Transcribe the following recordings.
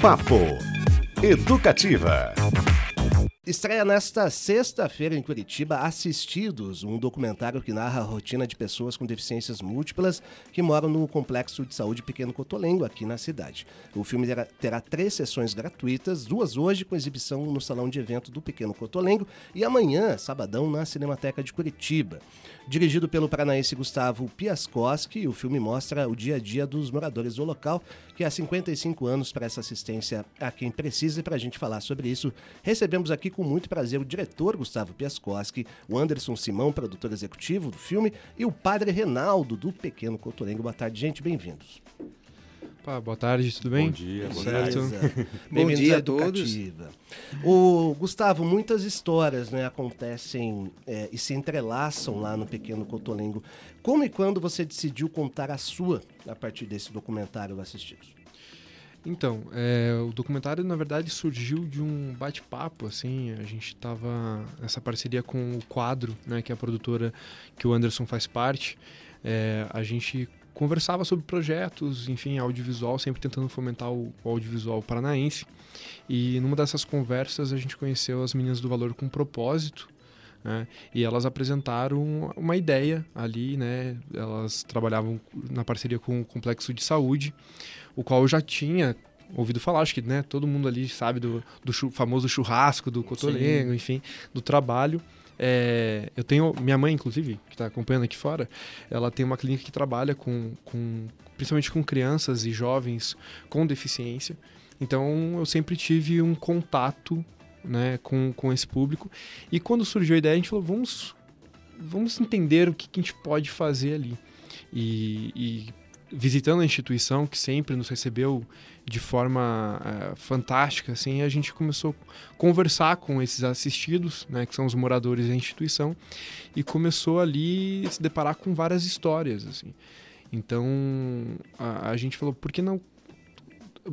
Papo Educativa. Estreia nesta sexta-feira em Curitiba Assistidos, um documentário que narra a rotina de pessoas com deficiências múltiplas que moram no Complexo de Saúde Pequeno Cotolengo, aqui na cidade. O filme terá, três sessões gratuitas, duas hoje com exibição no Salão de Evento do Pequeno Cotolengo e amanhã, sabadão, na Cinemateca de Curitiba. Dirigido pelo paranaense Gustavo Piaskowski, o filme mostra o dia a dia dos moradores do local, que há 55 anos presta assistência a quem precisa. E para a gente falar sobre isso, recebemos aqui com muito prazer o diretor Gustavo Piaskowski, o Anderson Simão, produtor executivo do filme, e o padre Renaldo, do Pequeno Cotolengo. Boa tarde, gente, bem-vindos. Opa, boa tarde, tudo bem? Bom dia, bom certo. Bom dia a todos. O Gustavo, muitas histórias né, acontecem é, e se entrelaçam lá no Pequeno Cotolengo. Como e quando você decidiu contar a sua a partir desse documentário Assistidos? Então, é, o documentário na verdade surgiu de um bate-papo, assim, a gente estava nessa parceria com o Quadro, né, que é a produtora que o Anderson faz parte, é, a gente conversava sobre projetos, enfim, audiovisual, sempre tentando fomentar o, o audiovisual paranaense. E numa dessas conversas a gente conheceu as meninas do Valor com Propósito, né? E elas apresentaram uma ideia ali, né? Elas trabalhavam na parceria com o Complexo de Saúde, o qual eu já tinha ouvido falar, acho que né, todo mundo ali sabe do, do chu famoso churrasco, do cotolengo, Sim. enfim, do trabalho. É, eu tenho minha mãe, inclusive, que está acompanhando aqui fora, ela tem uma clínica que trabalha com, com principalmente com crianças e jovens com deficiência. Então eu sempre tive um contato né, com, com esse público. E quando surgiu a ideia, a gente falou: vamos, vamos entender o que, que a gente pode fazer ali. E, e visitando a instituição que sempre nos recebeu de forma é, fantástica, assim, a gente começou a conversar com esses assistidos, né, que são os moradores da instituição, e começou ali a se deparar com várias histórias, assim. Então a, a gente falou, por que não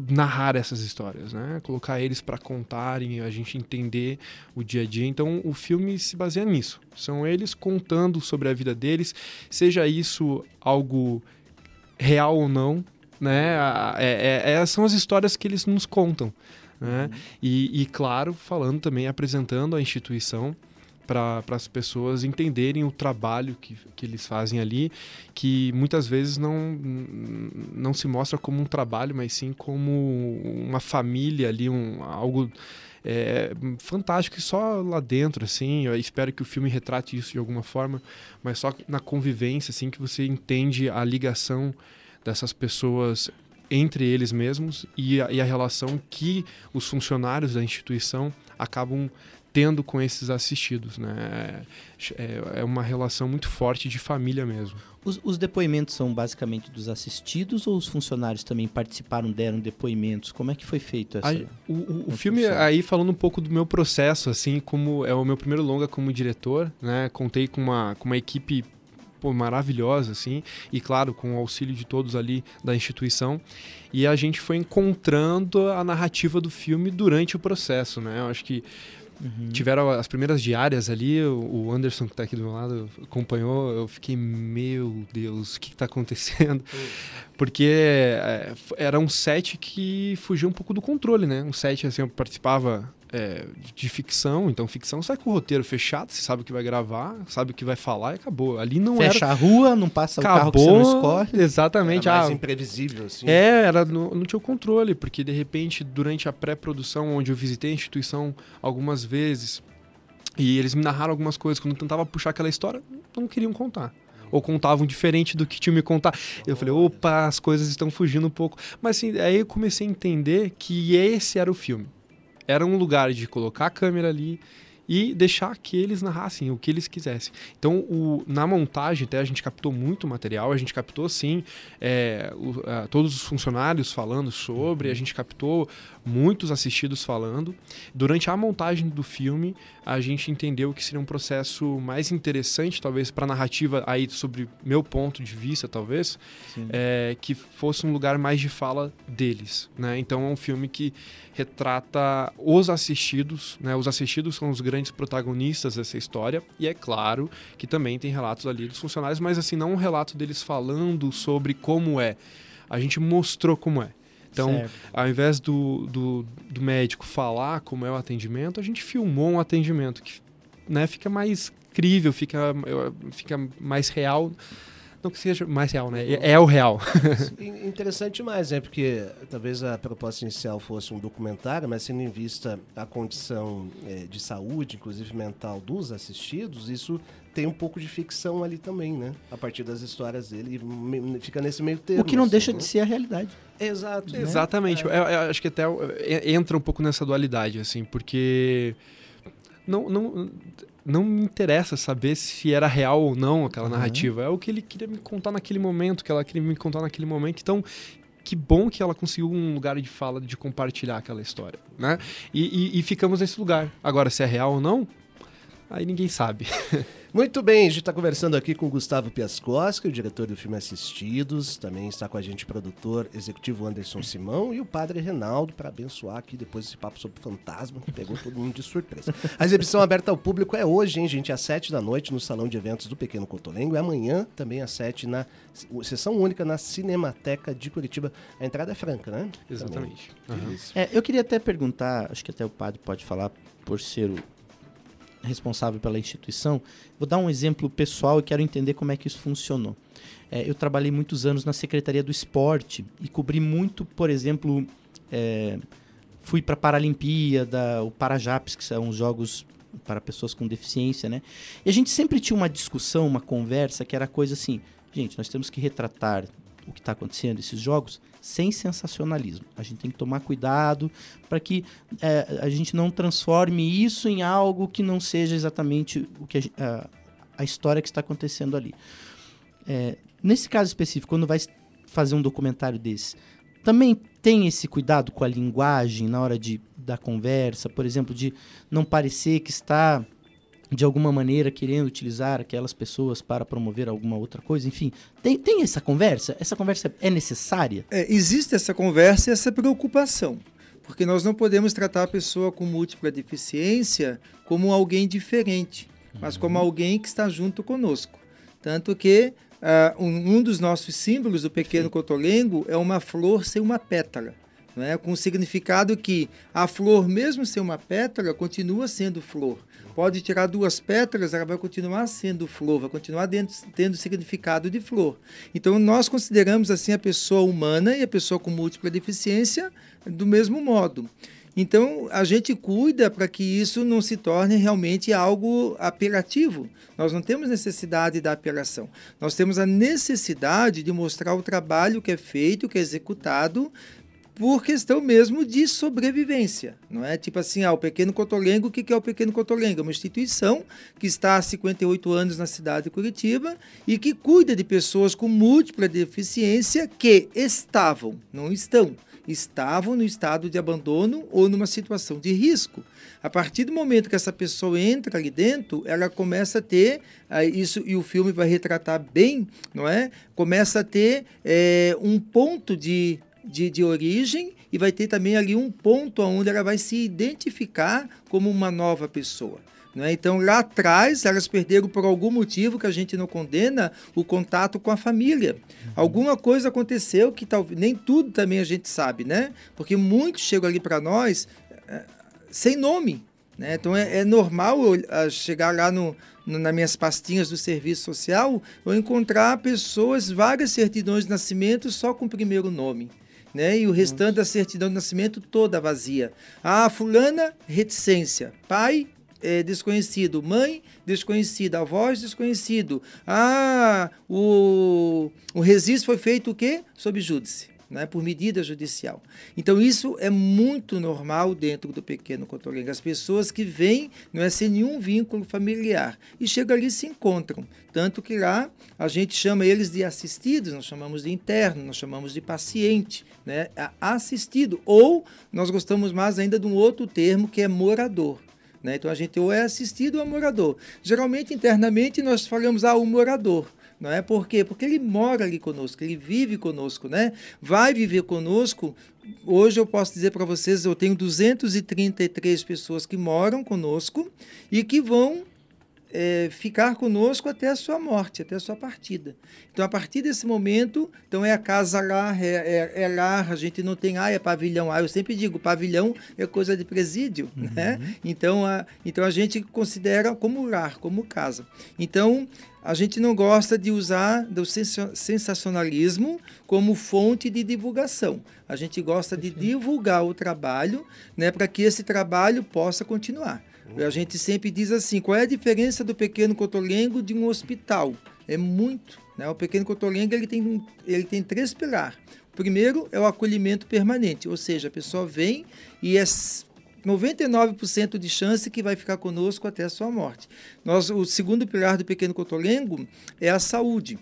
narrar essas histórias, né? Colocar eles para contarem, a gente entender o dia a dia. Então, o filme se baseia nisso. São eles contando sobre a vida deles, seja isso algo real ou não, né? É, é, é, são as histórias que eles nos contam, né? Uhum. E, e, claro, falando também, apresentando a instituição para as pessoas entenderem o trabalho que, que eles fazem ali, que muitas vezes não, não se mostra como um trabalho, mas sim como uma família ali, um, algo é, fantástico e só lá dentro, assim, eu espero que o filme retrate isso de alguma forma, mas só na convivência, assim, que você entende a ligação dessas pessoas entre eles mesmos e a, e a relação que os funcionários da instituição acabam tendo com esses assistidos, né? É, é uma relação muito forte de família mesmo. Os, os, depoimentos são basicamente dos assistidos ou os funcionários também participaram, deram depoimentos? Como é que foi feito essa? Aí, o, o, o filme aí falando um pouco do meu processo, assim, como é o meu primeiro longa como diretor, né? Contei com uma, com uma equipe pô, maravilhosa, assim, e claro, com o auxílio de todos ali da instituição. E a gente foi encontrando a narrativa do filme durante o processo, né? Eu acho que Uhum. Tiveram as primeiras diárias ali, o Anderson que está aqui do meu lado acompanhou, eu fiquei, meu Deus, o que está acontecendo? Uhum. Porque é, era um set que fugia um pouco do controle, né? Um set, assim, eu participava é, de ficção, então ficção sai com o roteiro fechado, você sabe o que vai gravar, sabe o que vai falar e acabou. Ali não Fecha era... a rua, não passa acabou, o carro que você não escorre. Exatamente. Era mais ah, imprevisível, assim. É, era, não, não tinha o controle, porque de repente, durante a pré-produção, onde eu visitei a instituição algumas vezes, e eles me narraram algumas coisas, quando eu tentava puxar aquela história, não queriam contar ou contavam diferente do que tinham me contar. Eu falei, opa, as coisas estão fugindo um pouco. Mas assim, aí eu comecei a entender que esse era o filme era um lugar de colocar a câmera ali e deixar que eles narrassem o que eles quisessem. Então, o, na montagem, até a gente captou muito material, a gente captou, sim, é, o, a, todos os funcionários falando sobre, a gente captou muitos assistidos falando. Durante a montagem do filme, a gente entendeu que seria um processo mais interessante, talvez, para a narrativa, aí sobre meu ponto de vista, talvez, é, que fosse um lugar mais de fala deles. Né? Então, é um filme que retrata os assistidos, né? os assistidos são os grandes protagonistas dessa história, e é claro que também tem relatos ali dos funcionários, mas assim, não um relato deles falando sobre como é. A gente mostrou como é. Então, Certo. ao invés do, do, do médico falar como é o atendimento, a gente filmou um atendimento que né, fica mais crível, fica, fica mais real. Não que seja mais real, né? É, é o real. In- Interessante demais, né? Porque talvez a proposta inicial fosse um documentário, mas tendo em vista a condição eh, de saúde, inclusive mental, dos assistidos, isso tem um pouco de ficção ali também, né? A partir das histórias dele, e fica nesse meio termo. O que não assim, deixa né? de ser a realidade. Exato. né? Exatamente. Eu, eu acho que até é, entra um pouco nessa dualidade, assim, porque não, não, não me interessa saber se era real ou não aquela narrativa. É o que ele queria me contar naquele momento, que ela queria me contar naquele momento. Então, que bom que ela conseguiu um lugar de fala, de compartilhar aquela história, né? E, e- e ficamos nesse lugar. Agora, se é real ou não, aí ninguém sabe. Muito bem, a gente está conversando aqui com o Gustavo Piaskowski, o diretor do filme Assistidos. Também está com a gente o produtor executivo Anderson Simão e o padre Renaldo para abençoar aqui depois esse papo sobre fantasma que pegou todo mundo de surpresa. A exibição aberta ao público é hoje, hein, gente? Às sete da noite no Salão de Eventos do Pequeno Cotolengo e amanhã também às sete na sessão única na Cinemateca de Curitiba. A entrada é franca, né? Exatamente. Isso. É, eu queria até perguntar, acho que até o padre pode falar por ser o responsável pela instituição. Vou dar um exemplo pessoal e quero entender como é que isso funcionou. É, eu trabalhei muitos anos na Secretaria do Esporte e cobri muito, por exemplo, é, fui para a Paralimpíada, o Parajaps, que são os jogos para pessoas com deficiência, né? E a gente sempre tinha uma discussão, uma conversa que era coisa assim, gente, nós temos que retratar o que está acontecendo, esses jogos, sem sensacionalismo. A gente tem que tomar cuidado para que é, a gente não transforme isso em algo que não seja exatamente o que a, a, a história que está acontecendo ali. É, nesse caso específico, quando vai fazer um documentário desse, também tem esse cuidado com a linguagem na hora de, da conversa, por exemplo, de não parecer que está de alguma maneira querendo utilizar aquelas pessoas para promover alguma outra coisa, enfim, tem, tem essa conversa? Essa conversa é necessária? É, existe essa conversa e essa preocupação, porque nós não podemos tratar a pessoa com múltipla deficiência como alguém diferente, mas como alguém que está junto conosco. Tanto que ah, um, um dos nossos símbolos do pequeno cotolengo é uma flor sem uma pétala. Né, com o significado que a flor, mesmo sem uma pétala, continua sendo flor. Pode tirar duas pétalas, ela vai continuar sendo flor, vai continuar dentro, tendo significado de flor. Então, nós consideramos assim a pessoa humana e a pessoa com múltipla deficiência do mesmo modo. Então, a gente cuida para que isso não se torne realmente algo apelativo. Nós não temos necessidade da apelação. Nós temos a necessidade de mostrar o trabalho que é feito, que é executado, por questão mesmo de sobrevivência, não é? Tipo assim, ah, o Pequeno Cotolengo, o que é o Pequeno Cotolengo? É uma instituição que está há 58 anos na cidade de Curitiba e que cuida de pessoas com múltipla deficiência que estavam, não estão, estavam no estado de abandono ou numa situação de risco. A partir do momento que essa pessoa entra ali dentro, ela começa a ter ah, isso e o filme vai retratar bem, não é? Começa a ter eh, um ponto de de, de origem e vai ter também ali um ponto onde ela vai se identificar como uma nova pessoa. Né? Então, lá atrás, elas perderam por algum motivo que a gente não condena o contato com a família. Alguma coisa aconteceu que talvez nem tudo também a gente sabe, né? Porque muitos chegam ali para nós eh, sem nome. Né? Então, é, é normal eu ah, chegar lá no, no, nas minhas pastinhas do serviço social eu encontrar pessoas, várias certidões de nascimento só com o primeiro nome né? E o restante da certidão de nascimento toda vazia. Ah, fulana, reticência. Pai, é, desconhecido. Mãe, desconhecida. Avós, desconhecido. Ah, o, o registro foi feito o quê? Sob júdice. Né, por medida judicial. Então, isso é muito normal dentro do pequeno cotolengo. As pessoas que vêm não é sem nenhum vínculo familiar e chegam ali e se encontram. Tanto que lá a gente chama eles de assistidos, nós chamamos de interno, nós chamamos de paciente, né, assistido. Ou nós gostamos mais ainda de um outro termo que é morador. Né? Então, a gente ou é assistido ou é morador. Geralmente, internamente, nós falamos, ah, o morador. Não é por quê? Porque ele mora ali conosco, ele vive conosco, né? Vai viver conosco. Hoje eu posso dizer para vocês, eu tenho 233 pessoas que moram conosco e que vão é, ficar conosco até a sua morte, até a sua partida. Então, a partir desse momento, então é a casa lá, é, é, é lar, a gente não tem, ah, é pavilhão. Ah, eu sempre digo, pavilhão é coisa de presídio, uhum. né? Então a, então a gente considera como lar, como casa. Então, a gente não gosta de usar do sensacionalismo como fonte de divulgação. A gente gosta de divulgar o trabalho né, para que esse trabalho possa continuar. A gente sempre diz assim: qual é a diferença do pequeno cotolengo de um hospital? É muito. Né? O pequeno cotolengo ele tem, ele tem três pilares. O primeiro é o acolhimento permanente, ou seja, a pessoa vem e é 99% de chance que vai ficar conosco até a sua morte. Nós, o segundo pilar do pequeno cotolengo é a saúde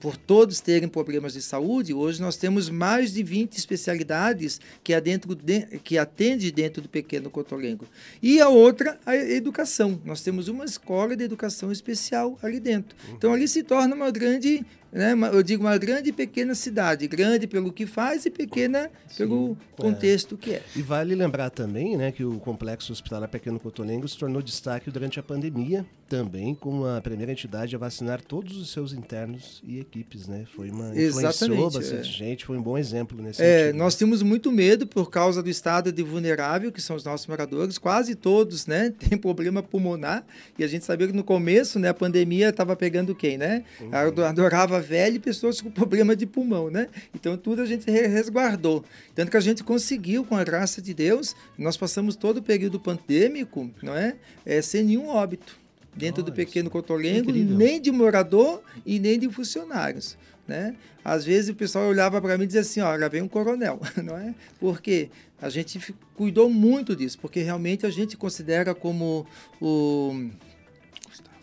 por todos terem problemas de saúde, hoje nós temos mais de 20 especialidades que, é dentro de, que atende dentro do pequeno cotolengo. E a outra, a educação. Nós temos uma escola de educação especial ali dentro. Então ali se torna uma grande né? Eu digo uma grande e pequena cidade, grande pelo que faz e pequena Sim, pelo é. contexto que é. E vale lembrar também, né, que o complexo hospitalar Pequeno Cotolengo se tornou destaque durante a pandemia, também como a primeira entidade a vacinar todos os seus internos e equipes, né? Foi uma influenciou bastante é. gente, foi um bom exemplo nesse é, sentido. Nós temos muito medo por causa do estado de vulnerável que são os nossos moradores, quase todos, né, têm problema pulmonar e a gente sabia que no começo, né, a pandemia estava pegando quem, né? Uhum. Adorava estava velho e pessoas com problema de pulmão, né? Então tudo a gente resguardou. Tanto que a gente conseguiu, com a graça de Deus, nós passamos todo o período pandêmico, não é? é sem nenhum óbito dentro Nossa, do pequeno cotolengo, nem de morador e nem de funcionários. Né? Às vezes o pessoal olhava para mim e dizia assim, olha, vem um coronel, não é? Porque a gente cuidou muito disso, porque realmente a gente considera como o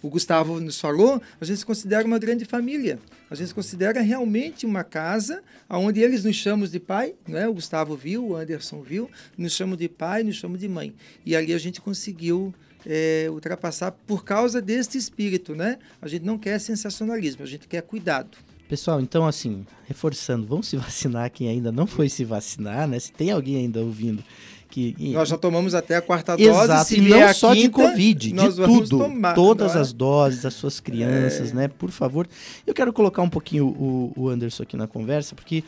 o Gustavo nos falou, a gente considera uma grande família. A gente considera realmente uma casa onde eles nos chamam de pai, né? o Gustavo viu, o Anderson viu, nos chamam de pai, nos chamam de mãe. E ali a gente conseguiu é, ultrapassar por causa deste espírito. Né? A gente não quer sensacionalismo, a gente quer cuidado. Pessoal, então assim, reforçando, vamos se vacinar quem ainda não foi se vacinar, né? Se tem alguém ainda ouvindo que nós já tomamos até a quarta dose, Exato, se e não só quinta, de Covid, de tudo, tomar, todas é? as doses, as suas crianças, é. né? Por favor. Eu quero colocar um pouquinho o, o Anderson aqui na conversa, porque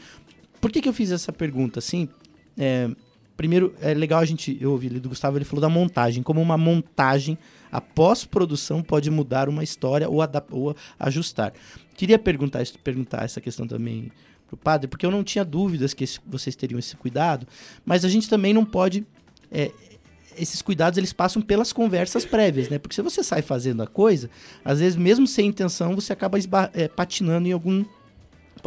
por que, que eu fiz essa pergunta assim? É, primeiro, é legal a gente, eu ouvi ali do Gustavo, ele falou da montagem, como uma montagem, a pós-produção pode mudar uma história ou, ou ajustar. Queria perguntar, perguntar essa questão também para o padre, porque eu não tinha dúvidas que esse, vocês teriam esse cuidado, mas a gente também não pode. É, esses cuidados eles passam pelas conversas prévias, né? Porque se você sai fazendo a coisa, às vezes mesmo sem intenção você acaba é, patinando em algum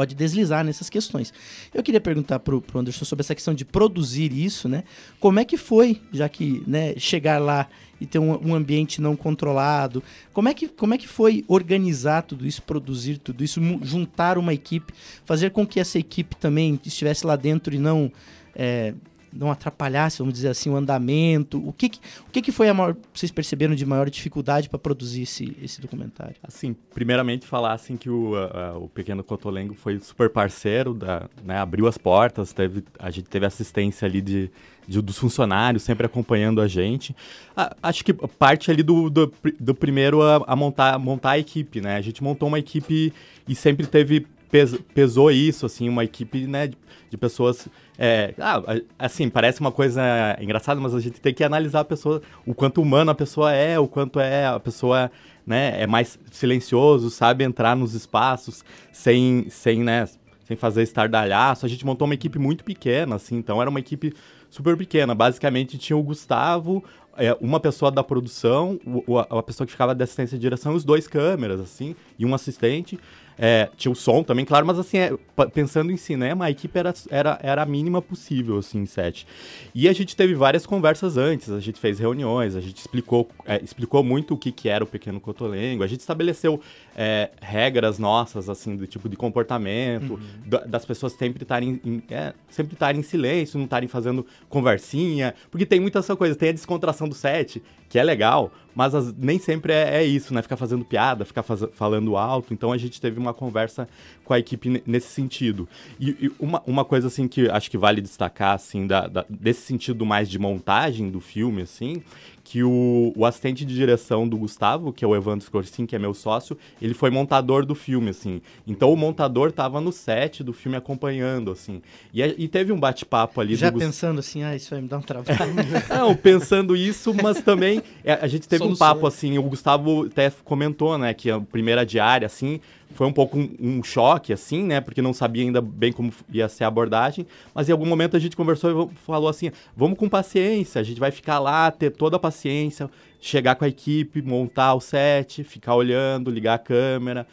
pode deslizar nessas questões. Eu queria perguntar para o Anderson sobre essa questão de produzir isso, né? Como é que foi, já que né, chegar lá e ter um, um, ambiente não controlado, como é, que, como é que foi organizar tudo isso, produzir tudo isso, juntar uma equipe, fazer com que essa equipe também estivesse lá dentro e não é, não atrapalhasse, vamos dizer assim, o andamento? O que, que o que, que foi a maior, vocês perceberam de maior dificuldade para produzir esse, esse documentário? Assim, primeiramente falar assim que o, a, o Pequeno Cotolengo foi super parceiro, da, né, abriu as portas, teve, a gente teve assistência ali de, de dos funcionários sempre acompanhando a gente. A, acho que parte ali do, do, do primeiro a, a, montar, montar a equipe, né? A gente montou uma equipe e sempre teve pes, pesou isso, assim, uma equipe, né, de, de pessoas é, ah, assim, parece uma coisa engraçada, mas a gente tem que analisar a pessoa, o quanto humano a pessoa é, o quanto é a pessoa, né, é mais silencioso, sabe entrar nos espaços sem, sem, né, sem fazer estardalhaço. A gente montou uma equipe muito pequena, assim, então era uma equipe super pequena. Basicamente tinha o Gustavo, é, uma pessoa da produção, o, a pessoa que ficava de assistência de direção, os dois câmeras, assim, e um assistente. É, tinha o som também, claro, mas assim, é, pensando em cinema, a equipe era, era, era a mínima possível, assim, em set. E a gente teve várias conversas antes, a gente fez reuniões, a gente explicou, é, explicou muito o que, que era o Pequeno Cotolengo, a gente estabeleceu é, regras nossas, assim, do tipo de comportamento, uhum. das pessoas sempre estarem em, é, sempre estarem em silêncio, não estarem fazendo conversinha, porque tem muita essa coisa, tem a descontração do set, que é legal, mas as, nem sempre é, é, isso, né? Ficar fazendo piada, ficar faz, falando alto. Então a gente teve uma conversa com a equipe nesse sentido. E, e, uma, uma coisa assim que acho que vale destacar, assim, da, da, desse sentido mais de montagem do filme, assim, que o, o, assistente de direção do Gustavo, que é o Evandro Scorsin, que é meu sócio, ele foi montador do filme, assim. Então o montador tava no set do filme acompanhando, assim. E, e teve um bate-papo ali. Já pensando assim, ah, isso vai me dar um trabalho. Não, pensando isso, mas também é, a gente teve Solução. um papo, assim, o Gustavo até comentou, né, que a primeira diária, assim, foi um pouco um, um, choque, assim, né? Porque não sabia ainda bem como ia ser a abordagem. Mas em algum momento a gente conversou e falou assim: vamos com paciência, a gente vai ficar lá, ter toda a paciência, chegar com a equipe, montar o set, ficar olhando, ligar a câmera,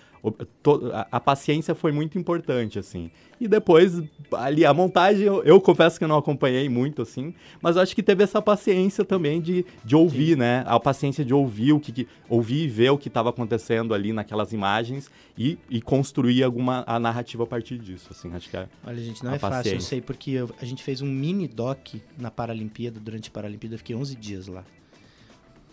a, paciência foi muito importante, assim. E depois, ali, a montagem, eu, eu, confesso que eu não acompanhei muito, assim, mas acho que teve essa paciência também de, de ouvir, Sim. né? A paciência de ouvir o que, que ouvir e ver o que estava acontecendo ali naquelas imagens e, e construir alguma a narrativa a partir disso, assim, acho que é Olha, gente, não é paciência. fácil, eu sei, porque eu, a gente fez um mini doc na Paralimpíada, durante a Paralimpíada, eu fiquei 11 dias lá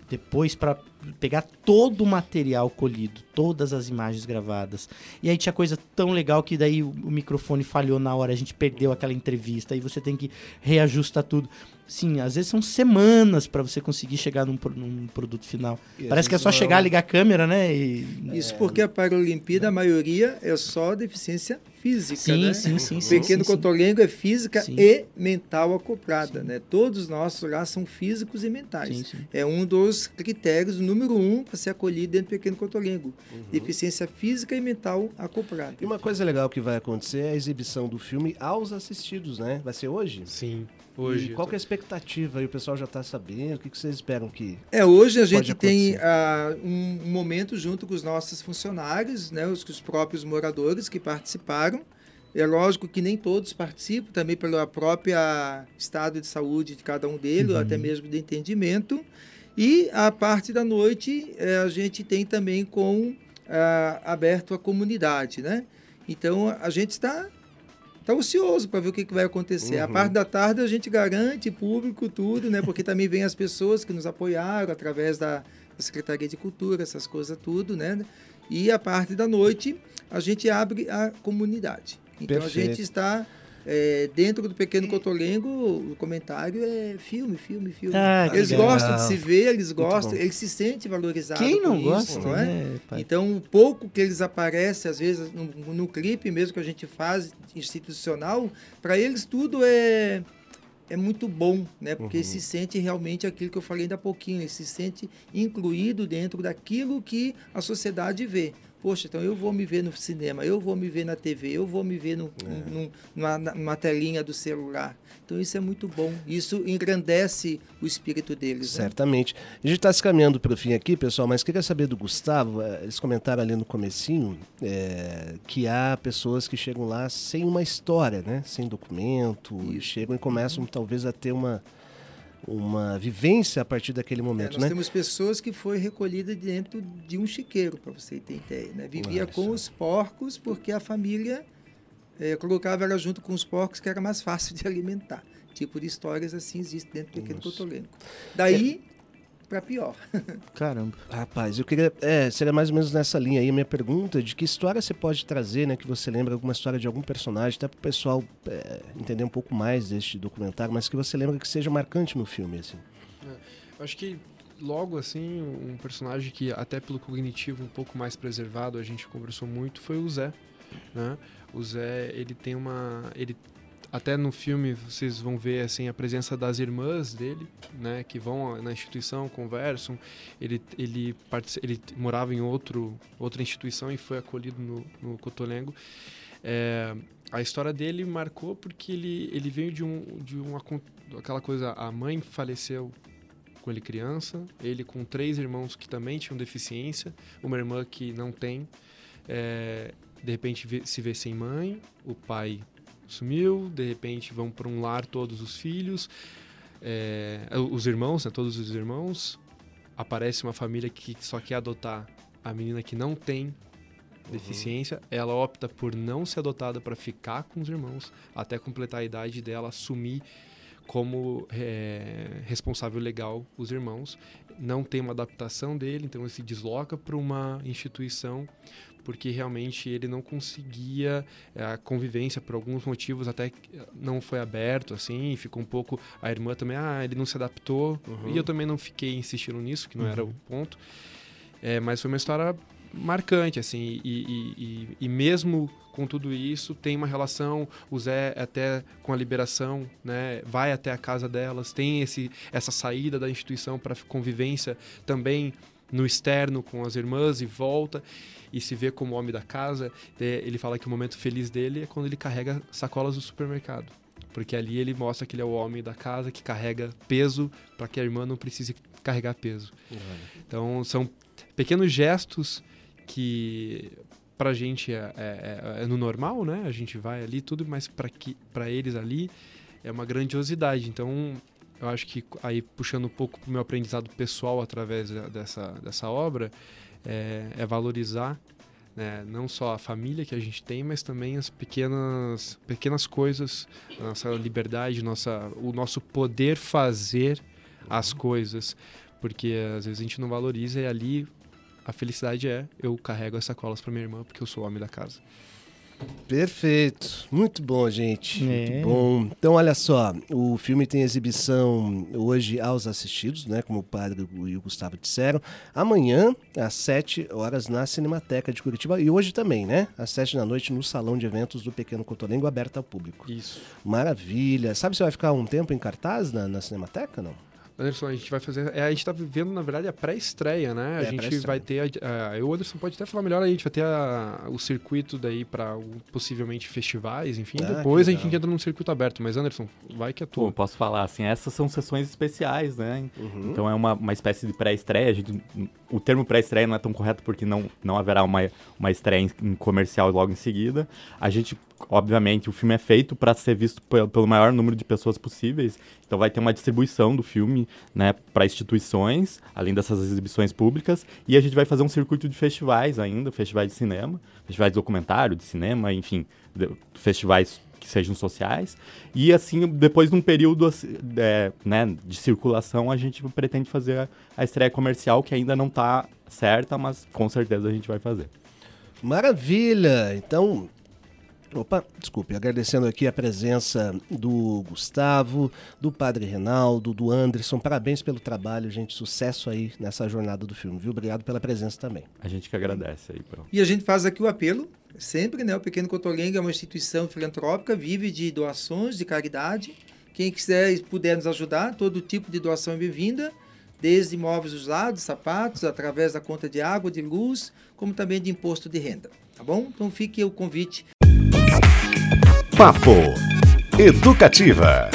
depois para pegar todo o material colhido, todas as imagens gravadas. E aí tinha coisa tão legal que daí o, microfone falhou na hora, a gente perdeu aquela entrevista, aí você tem que reajustar tudo. Sim, às vezes são semanas para você conseguir chegar num, num produto final. E Parece que é só chegar, ligar a câmera, né? E... Isso porque a Paralimpíada, a maioria é só deficiência física, sim, né? Sim, sim, sim. Pequeno sim, cotolengo é física sim. e mental acoplada, sim. né? Todos nossos lá são físicos e mentais. Sim, sim. É um dos critérios, número um, para ser acolhido dentro do pequeno cotolengo. Uhum. Deficiência física e mental acoplada. E uma coisa legal que vai acontecer é a exibição do filme aos assistidos, né? Vai ser hoje? Sim. Hoje. E qual que é a expectativa aí? O pessoal já está sabendo? O que, que vocês esperam que. É, hoje a gente tem uh, um momento junto com os nossos funcionários, né, os, os próprios moradores que participaram. É lógico que nem todos participam, também pelo próprio estado de saúde de cada um deles, uhum. até mesmo de entendimento. E a parte da noite eh, a gente tem também com ah, aberto à comunidade, né? Então a gente está tá ansioso para ver o que, que vai acontecer. Uhum. A parte da tarde a gente garante público, tudo, né? Porque também vem as pessoas que nos apoiaram através da, da Secretaria de Cultura, essas coisas, tudo, né? E a parte da noite a gente abre a comunidade. Então Perfeito. a gente está é, dentro do Pequeno Cotolengo, o comentário é filme, filme, filme. Ah, eles legal. gostam de se ver, eles gostam, eles se sentem valorizados. Quem não gosta, isso, não é? Né, então, um pouco que eles aparecem, às vezes, no, no clipe mesmo que a gente faz institucional, para eles tudo é é muito bom, né? Porque uhum. se sente realmente aquilo que eu falei ainda há pouquinho, ele se sente incluído dentro daquilo que a sociedade vê. Poxa, então eu vou me ver no cinema, eu vou me ver na TV, eu vou me ver no, é. num, numa, numa, telinha do celular. Então isso é muito bom. Isso engrandece o espírito deles. Né? Certamente. Né? A gente está se caminhando para o fim aqui, pessoal, mas queria saber do Gustavo, eh, eles comentaram ali no comecinho é, que há pessoas que chegam lá sem uma história, né? Sem documento, e chegam e começam uhum. talvez a ter uma uma vivência a partir daquele momento, é, nós né? temos pessoas que foi recolhida dentro de um chiqueiro, para você ter ideia, né? Vivia com os porcos porque a família é, colocava ela junto com os porcos que era mais fácil de alimentar. Tipo de histórias assim existe dentro do pequeno cotolengo. Daí é para pior. Caramba. Rapaz, eu queria. É, seria mais ou menos nessa linha aí a minha pergunta: de que história você pode trazer, né? Que você lembra alguma história de algum personagem, até para o pessoal é, entender um pouco mais deste documentário, mas que você lembra que seja marcante no filme, assim. É, acho que logo assim, um personagem que até pelo cognitivo um pouco mais preservado, a gente conversou muito, foi o Zé. Né? O Zé, ele tem uma. Ele até no filme vocês vão ver assim a presença das irmãs dele, né, que vão na instituição, conversam. Ele ele ele morava em outro outra instituição e foi acolhido no, no Cotolengo. É, a história dele marcou porque ele ele veio de um de uma aquela coisa a mãe faleceu com ele criança, ele com três irmãos que também tinham deficiência, uma irmã que não tem, é, de repente se vê sem mãe, o pai sumiu, de repente vão para um lar todos os filhos, é, os irmãos, né, todos os irmãos. Aparece uma família que só quer adotar a menina que não tem deficiência, uhum. ela opta por não ser adotada para ficar com os irmãos até completar a idade dela, assumir como é, responsável legal os irmãos. Não tem uma adaptação dele, então ele se desloca para uma instituição porque realmente ele não conseguia é, a convivência por alguns motivos até não foi aberto assim ficou um pouco a irmã também ah ele não se adaptou uhum. e eu também não fiquei insistindo nisso que não uhum. era o ponto é, mas foi uma história marcante assim e, e, e, mesmo com tudo isso tem uma relação o Zé até com a liberação né vai até a casa delas tem esse essa saída da instituição para convivência também no externo com as irmãs e volta e se vê como homem da casa. É, ele fala que o momento feliz dele é quando ele carrega sacolas do supermercado. Porque ali ele mostra que ele é o homem da casa que carrega peso para que a irmã não precise carregar peso. Uhum. Então são pequenos gestos que para a gente é, é, é, é, no normal, né? A gente vai ali tudo, mas para eles ali é uma grandiosidade. Então eu acho que aí puxando um pouco para o meu aprendizado pessoal através dessa, dessa obra, é, é valorizar né, não só a família que a gente tem, mas também as pequenas, pequenas coisas, a nossa liberdade, nossa, o nosso poder fazer as coisas, porque às vezes a gente não valoriza e ali a felicidade é eu carrego as sacolas para minha irmã porque eu sou o homem da casa. Perfeito. Muito bom, gente. É. Muito bom. Então, olha só, o filme tem exibição hoje aos assistidos, né? Como o padre e o Gustavo disseram. Amanhã, às 7 horas, na Cinemateca de Curitiba. E hoje também, né? Às 7 da noite, no Salão de Eventos do Pequeno Cotolengo, aberto ao público. Isso. Maravilha. Sabe se vai ficar um tempo em cartaz na, na Cinemateca, não? Anderson, a gente vai fazer. É, a gente está vivendo, na verdade, a pré-estreia, né? É, a gente vai ter. A, a, o Anderson pode até falar melhor aí, a gente vai ter a, o circuito daí para possivelmente festivais, enfim. Ah, depois a gente entra num circuito aberto. Mas, Anderson, vai que é tua. Pô, posso falar assim, essas são sessões especiais, né? Uhum. Então é uma, uma espécie de pré-estreia. O termo pré-estreia não é tão correto porque não, não haverá uma, uma estreia em, em comercial logo em seguida. A gente obviamente, o filme é feito para ser visto pelo, maior número de pessoas possíveis. Então vai ter uma distribuição do filme, né, para instituições, além dessas exibições públicas, e a gente vai fazer um circuito de festivais ainda, festivais de cinema, festivais de documentário, de cinema, enfim, de, festivais que sejam sociais. E assim, depois de um período é, né, de circulação, a gente pretende fazer a, a estreia comercial, que ainda não está certa, mas com certeza a gente vai fazer. Maravilha! Então, Opa, desculpe, agradecendo aqui a presença do Gustavo, do Padre Reinaldo, do Anderson. Parabéns pelo trabalho, gente. Sucesso aí nessa jornada do filme, viu? Obrigado pela presença também. A gente que agradece aí, pronto. E a gente faz aqui o apelo, sempre, né? O Pequeno Cotolengo é uma instituição filantrópica, vive de doações, de caridade. Quem quiser e puder nos ajudar, todo tipo de doação é bem-vinda desde imóveis usados, sapatos, através da conta de água, de luz, como também de imposto de renda. Tá bom? Então fique o convite Papo Educativa.